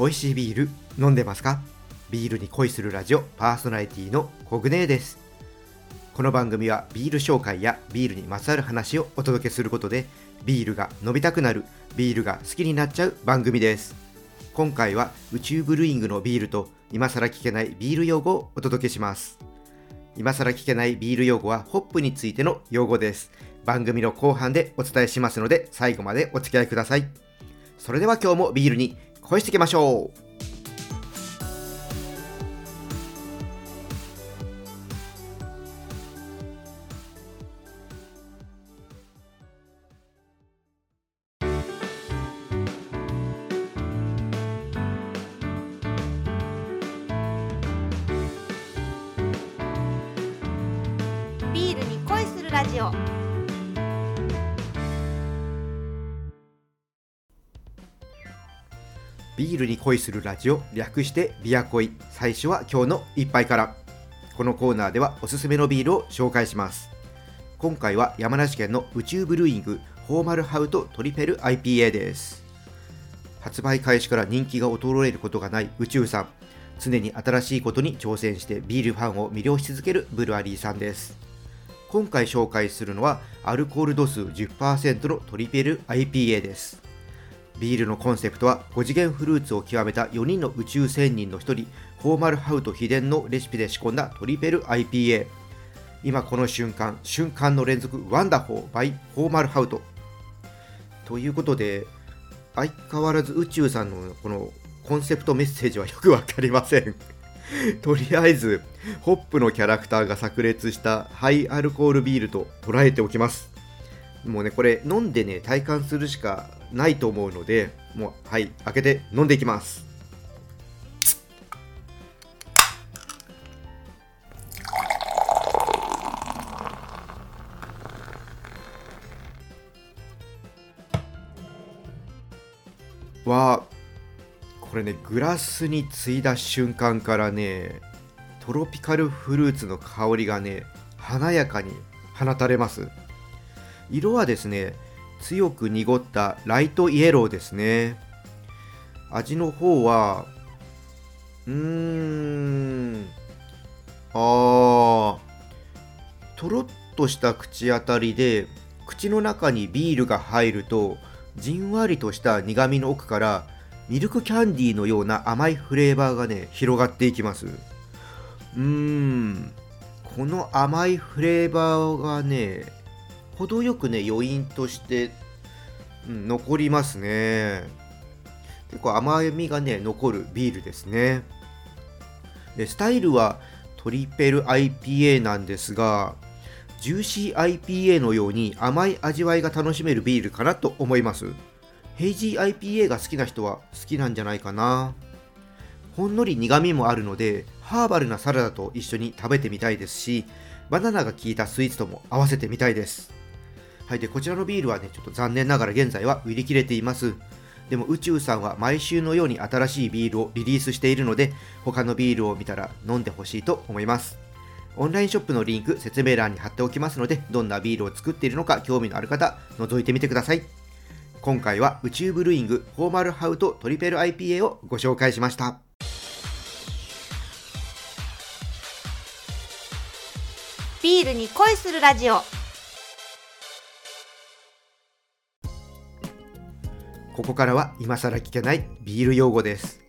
美味しいビール飲んでますか？ビールに恋するラジオパーソナリティのコグネです。この番組はビール紹介やビールにまつわる話をお届けすることでビールが飲みたくなるビールが好きになっちゃう番組です。今回は宇宙ブルーイングのビールと今更聞けないビール用語をお届けします。今更聞けないビール用語はホップについての用語です。番組の後半でお伝えしますので最後までお付き合いください。それでは今日もビールに恋していきましょう。ビールに恋するラジオ。ビールに恋するラジオ略してビア恋。最初は今日の一杯から。このコーナーではおすすめのビールを紹介します。今回は山梨県の宇宙ブルーイングフォーマルハウトトリペル IPA です。発売開始から人気が衰えることがない宇宙さん。常に新しいことに挑戦してビールファンを魅了し続けるブルアリーさんです。今回紹介するのはアルコール度数10%のトリペル IPA です。ビールのコンセプトは5次元フルーツを極めた4人の宇宙仙人の1人フォーマルハウト秘伝のレシピで仕込んだトリペル IPA 今この瞬間瞬間の連続ワンダホーバイフォーマルハウト。ということで相変わらず宇宙さんのこのコンセプトメッセージはよくわかりません。とりあえずホップのキャラクターが炸裂したハイアルコールビールと捉えておきます。もうねこれ飲んでね体感するしかないと思うのでもうはい開けて飲んでいきます。わこれねグラスについだ瞬間からねトロピカルフルーツの香りがね華やかに放たれます。色はですね強く濁ったライトイエローですね。味の方はうーんあーとろっとした口当たりで口の中にビールが入るとじんわりとした苦みの奥からミルクキャンディーのような甘いフレーバーがね広がっていきます。うーんこの甘いフレーバーがね程よくね余韻として、うん、残りますね。結構甘みがね残るビールですね。でスタイルはトリペル IPA なんですがジューシー IPA のように甘い味わいが楽しめるビールかなと思います。ヘイジー IPA が好きな人は好きなんじゃないかな。ほんのり苦味もあるのでハーバルなサラダと一緒に食べてみたいですしバナナが効いたスイーツとも合わせてみたいです。はい、でこちらのビールはね、ちょっと残念ながら現在は売り切れています。でも宇宙さんは毎週のように新しいビールをリリースしているので、他のビールを見たら飲んでほしいと思います。オンラインショップのリンク、説明欄に貼っておきますので、どんなビールを作っているのか興味のある方、覗いてみてください。今回は宇宙ブルーイングフォーマルハウトトリペル IPA をご紹介しました。ビールに恋するラジオここからは今更聞けないビール用語です。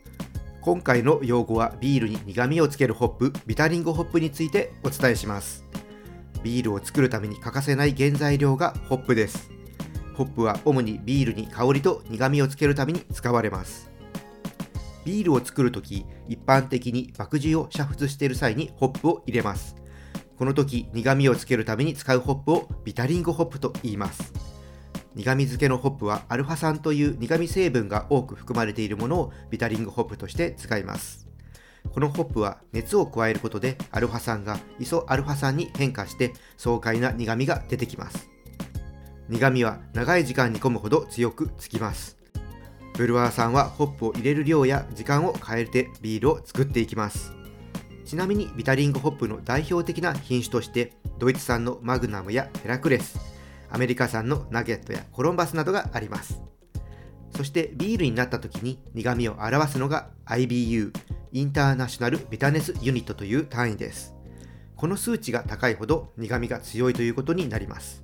今回の用語はビールに苦味をつけるホップ、ビタリングホップについてお伝えします。ビールを作るために欠かせない原材料がホップです。ホップは主にビールに香りと苦味をつけるために使われます。ビールを作るとき、一般的に麦汁を煮沸している際にホップを入れます。この時、苦味をつけるために使うホップをビタリングホップと言います。苦味漬けのホップはアルファ酸という苦味成分が多く含まれているものをビタリングホップとして使います。このホップは熱を加えることでアルファ酸がイソアルファ酸に変化して爽快な苦味が出てきます。苦味は長い時間煮込むほど強くつきます。ブルワーさんはホップを入れる量や時間を変えてビールを作っていきます。ちなみにビタリングホップの代表的な品種としてドイツ産のマグナムやヘラクレスアメリカ産のナゲットやコロンバスなどがあります。そしてビールになった時に苦味を表すのが IBU インターナショナルビタネスユニットという単位です。この数値が高いほど苦味が強いということになります。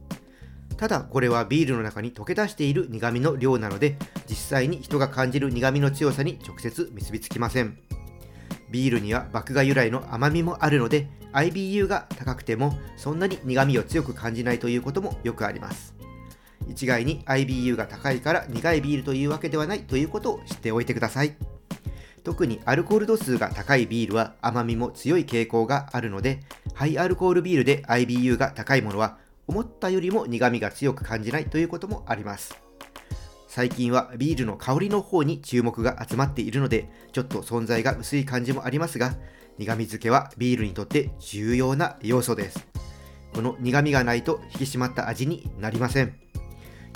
ただこれはビールの中に溶け出している苦味の量なので実際に人が感じる苦味の強さに直接結びつきません。ビールには麦芽由来の甘みもあるので IBU が高くてもそんなに苦味を強く感じないということもよくあります。一概に IBU が高いから苦いビールというわけではないということを知っておいてください。特にアルコール度数が高いビールは甘みも強い傾向があるのでハイアルコールビールで IBU が高いものは思ったよりも苦味が強く感じないということもあります。最近はビールの香りの方に注目が集まっているのでちょっと存在が薄い感じもありますが苦味付けはビールにとって重要な要素です。この苦味がないと引き締まった味になりません。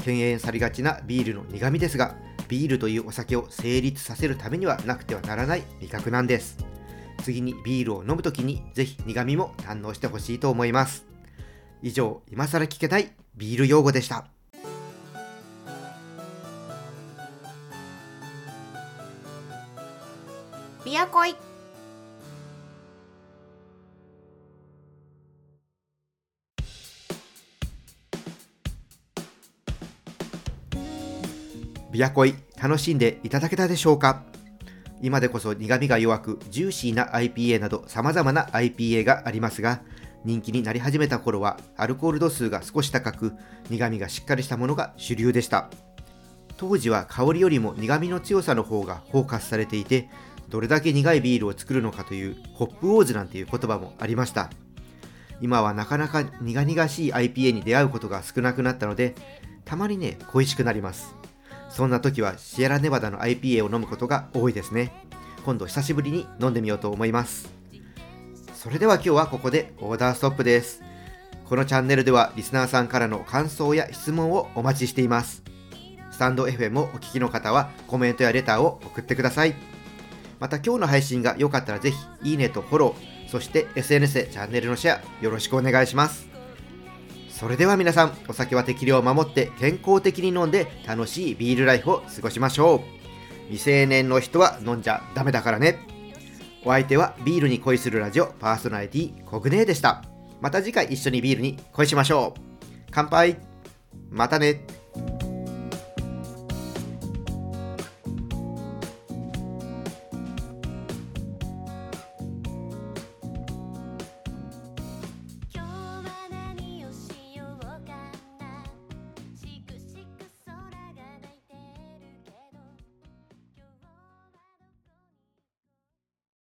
敬遠されがちなビールの苦味ですがビールというお酒を成立させるためにはなくてはならない味覚なんです。次にビールを飲むときにぜひ苦味も堪能してほしいと思います。以上今更聞けないビール用語でした。ビアコイビアコイ楽しんでいただけたでしょうか？今でこそ苦味が弱くジューシーな IPA など様々な IPA がありますが人気になり始めた頃はアルコール度数が少し高く苦味がしっかりしたものが主流でした。当時は香りよりも苦味の強さの方がフォーカスされていてどれだけ苦いビールを作るのかというホップウォーズなんていう言葉もありました。今はなかなか苦々しい IPA に出会うことが少なくなったのでたまにね恋しくなります。そんな時はシエラネバダの IPA を飲むことが多いですね。今度久しぶりに飲んでみようと思います。それでは今日はここでオーダーストップです。このチャンネルではリスナーさんからの感想や質問をお待ちしています。スタンド FM をお聞きの方はコメントやレターを送ってください。また今日の配信が良かったらぜひいいねとフォローそして SNS でチャンネルのシェアよろしくお願いします。それでは皆さんお酒は適量を守って健康的に飲んで楽しいビールライフを過ごしましょう。未成年の人は飲んじゃダメだからね。お相手はビールに恋するラジオパーソナリティコグネーでした。また次回一緒にビールに恋しましょう。乾杯。またね。